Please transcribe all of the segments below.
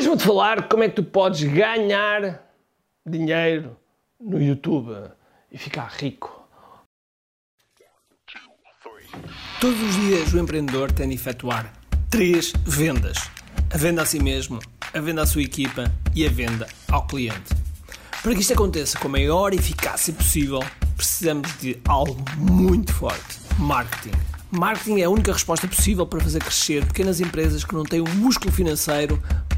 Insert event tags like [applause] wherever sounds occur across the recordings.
Hoje vou-te falar como é que tu podes ganhar dinheiro no YouTube e ficar rico. Todos os dias o empreendedor tem de efetuar três vendas: a venda a si mesmo, a venda à sua equipa e a venda ao cliente. Para que isto aconteça com a maior eficácia possível, precisamos de algo muito forte: marketing. Marketing é a única resposta possível para fazer crescer pequenas empresas que não têm o um músculo financeiro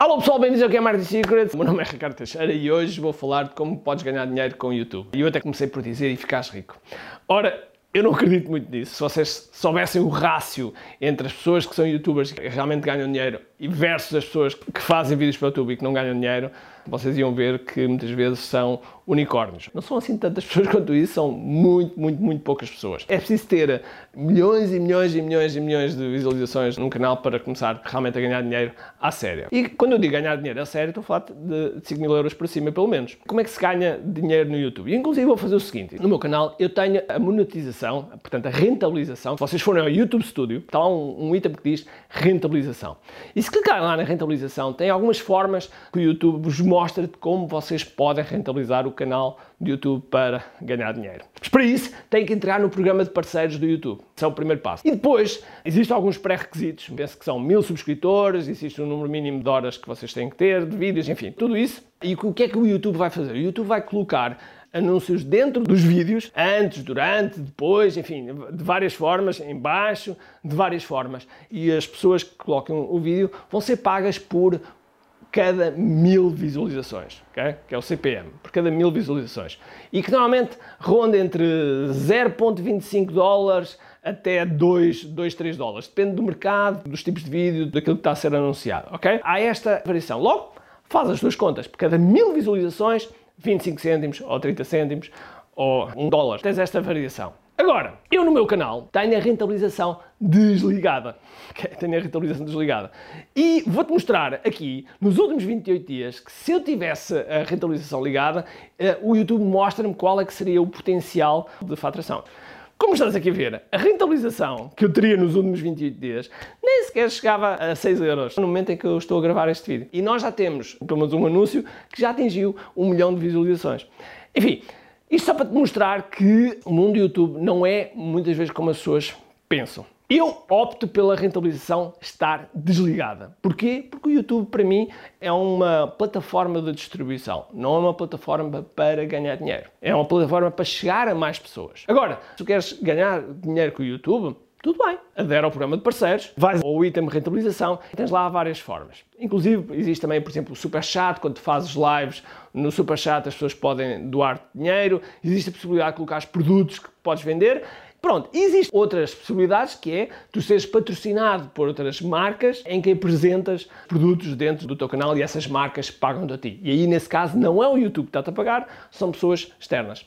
Alô pessoal, bem-vindos ao que é Marketing Secrets. O meu nome é Ricardo Teixeira e hoje vou falar de como podes ganhar dinheiro com o YouTube. E eu até comecei por dizer e ficares rico. Ora, eu não acredito muito nisso. Se vocês soubessem o rácio entre as pessoas que são youtubers e realmente ganham dinheiro e versus as pessoas que fazem vídeos para o YouTube e que não ganham dinheiro, vocês iam ver que muitas vezes são unicórnios. Não são assim tantas [laughs] pessoas quanto isso, são muito, muito, muito poucas pessoas. É preciso ter milhões e milhões e milhões e milhões de visualizações num canal para começar realmente a ganhar dinheiro à séria. E quando eu digo ganhar dinheiro à séria, estou a falar de 5 mil euros para cima, pelo menos. Como é que se ganha dinheiro no YouTube? E, inclusive vou fazer o seguinte, no meu canal eu tenho a monetização, portanto a rentabilização. Se vocês forem ao YouTube Studio, está lá um, um item que diz rentabilização. E se clicarem lá na rentabilização, tem algumas formas que o YouTube vos mostra de como vocês podem rentabilizar o canal do YouTube para ganhar dinheiro. Mas para isso, têm que entrar no programa de parceiros do YouTube. Esse é o primeiro passo. E depois, existem alguns pré-requisitos. Penso que são mil subscritores, existe um número mínimo de horas que vocês têm que ter, de vídeos, enfim, tudo isso. E o que é que o YouTube vai fazer? O YouTube vai colocar anúncios dentro dos vídeos, antes, durante, depois, enfim, de várias formas, embaixo, de várias formas. E as pessoas que colocam o vídeo vão ser pagas por cada mil visualizações, okay? que é o CPM, por cada mil visualizações. E que normalmente ronda entre 0,25 dólares até 2, 2, 3 dólares. Depende do mercado, dos tipos de vídeo, daquilo que está a ser anunciado. ok? Há esta variação. Logo, faz as duas contas. Por cada mil visualizações, 25 cêntimos ou 30 cêntimos ou 1 dólar. Tens esta variação. Agora, eu no meu canal tenho a rentabilização desligada. [laughs] Tenho a rentabilização desligada. E vou-te mostrar aqui, nos últimos 28 dias, que se eu tivesse a rentabilização ligada, eh, o YouTube mostra-me qual é que seria o potencial de faturação. Como estás aqui a ver, a rentabilização que eu teria nos últimos 28 dias nem sequer chegava a 6 euros no momento em que eu estou a gravar este vídeo. E nós já temos, pelo menos um anúncio, que já atingiu um milhão de visualizações. Enfim, isto só para te mostrar que o mundo do YouTube não é muitas vezes como as pessoas pensam. Eu opto pela rentabilização estar desligada. Porquê? Porque o YouTube, para mim, é uma plataforma de distribuição, não é uma plataforma para ganhar dinheiro. É uma plataforma para chegar a mais pessoas. Agora, se tu queres ganhar dinheiro com o YouTube, tudo bem, adere ao programa de parceiros, vais ao item de rentabilização, tens lá várias formas. Inclusive, existe também, por exemplo, o Super Chat, quando fazes lives, no Super Chat as pessoas podem doar dinheiro, existe a possibilidade de colocar os produtos que podes vender. Pronto, existem outras possibilidades que é tu seres patrocinado por outras marcas em que apresentas produtos dentro do teu canal e essas marcas pagam-te a ti. E aí, nesse caso, não é o YouTube que está-te a pagar, são pessoas externas.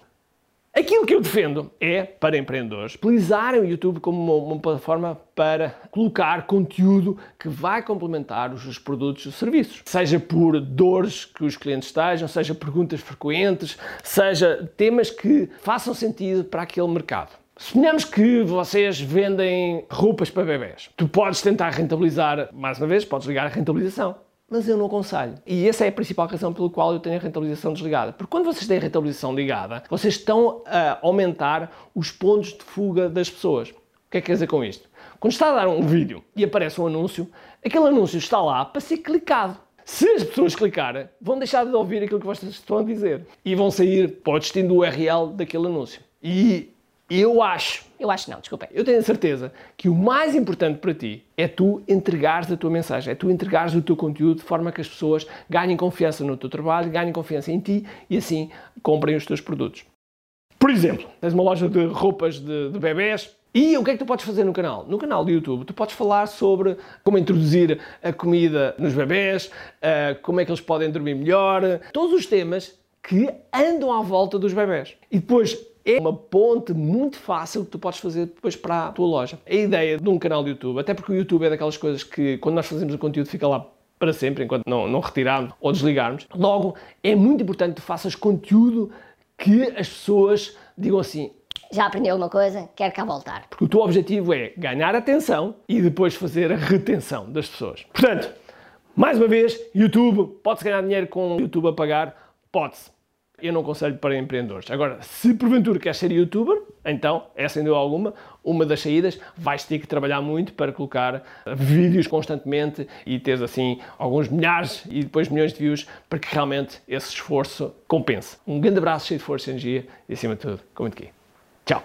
Aquilo que eu defendo é, para empreendedores, utilizarem o YouTube como uma, uma, plataforma para colocar conteúdo que vai complementar os seus produtos e serviços. Seja por dores que os clientes estejam, seja perguntas frequentes, seja temas que façam sentido para aquele mercado. Suponhamos que vocês vendem roupas para bebés. Tu podes tentar rentabilizar, mais uma vez, podes ligar a rentabilização mas eu não aconselho. E essa é a principal razão pela qual eu tenho a rentabilização desligada. Porque quando vocês têm a rentabilização ligada, vocês estão a aumentar os pontos de fuga das pessoas. O que é que quer dizer com isto? Quando está a dar um vídeo e aparece um anúncio, aquele anúncio está lá para ser clicado. Se as pessoas clicarem, vão deixar de ouvir aquilo que vocês estão a dizer e vão sair para o destino do URL daquele anúncio. E eu acho, eu acho não, desculpa, eu tenho a certeza que o mais importante para ti é tu entregares a tua mensagem, é tu entregares o teu conteúdo de forma que as pessoas ganhem confiança no teu trabalho, ganhem confiança em ti e assim comprem os teus produtos. Por exemplo, tens uma loja de roupas de, de bebés, e o que é que tu podes fazer no canal? No canal do YouTube, tu podes falar sobre como introduzir a comida nos bebés, uh, como é que eles podem dormir melhor, todos os temas que andam à volta dos bebés. E depois é uma ponte muito fácil que tu podes fazer depois para a tua loja. A ideia de um canal de YouTube, até porque o YouTube é daquelas coisas que quando nós fazemos o conteúdo fica lá para sempre, enquanto não, não retirarmos ou desligarmos. Logo, é muito importante que tu faças conteúdo que as pessoas digam assim: já aprendeu alguma coisa, quer cá voltar. Porque o teu objetivo é ganhar atenção e depois fazer a retenção das pessoas. Portanto, mais uma vez, YouTube, pode-se ganhar dinheiro com o YouTube a pagar? Pode-se. Eu não aconselho para empreendedores. Agora, se porventura queres ser youtuber, então, é sem dúvida alguma, uma das saídas, vais ter que trabalhar muito para colocar vídeos constantemente e teres assim alguns milhares e depois milhões de views para que realmente esse esforço compense. Um grande abraço cheio de força e energia e acima de tudo, com muito aqui. Tchau!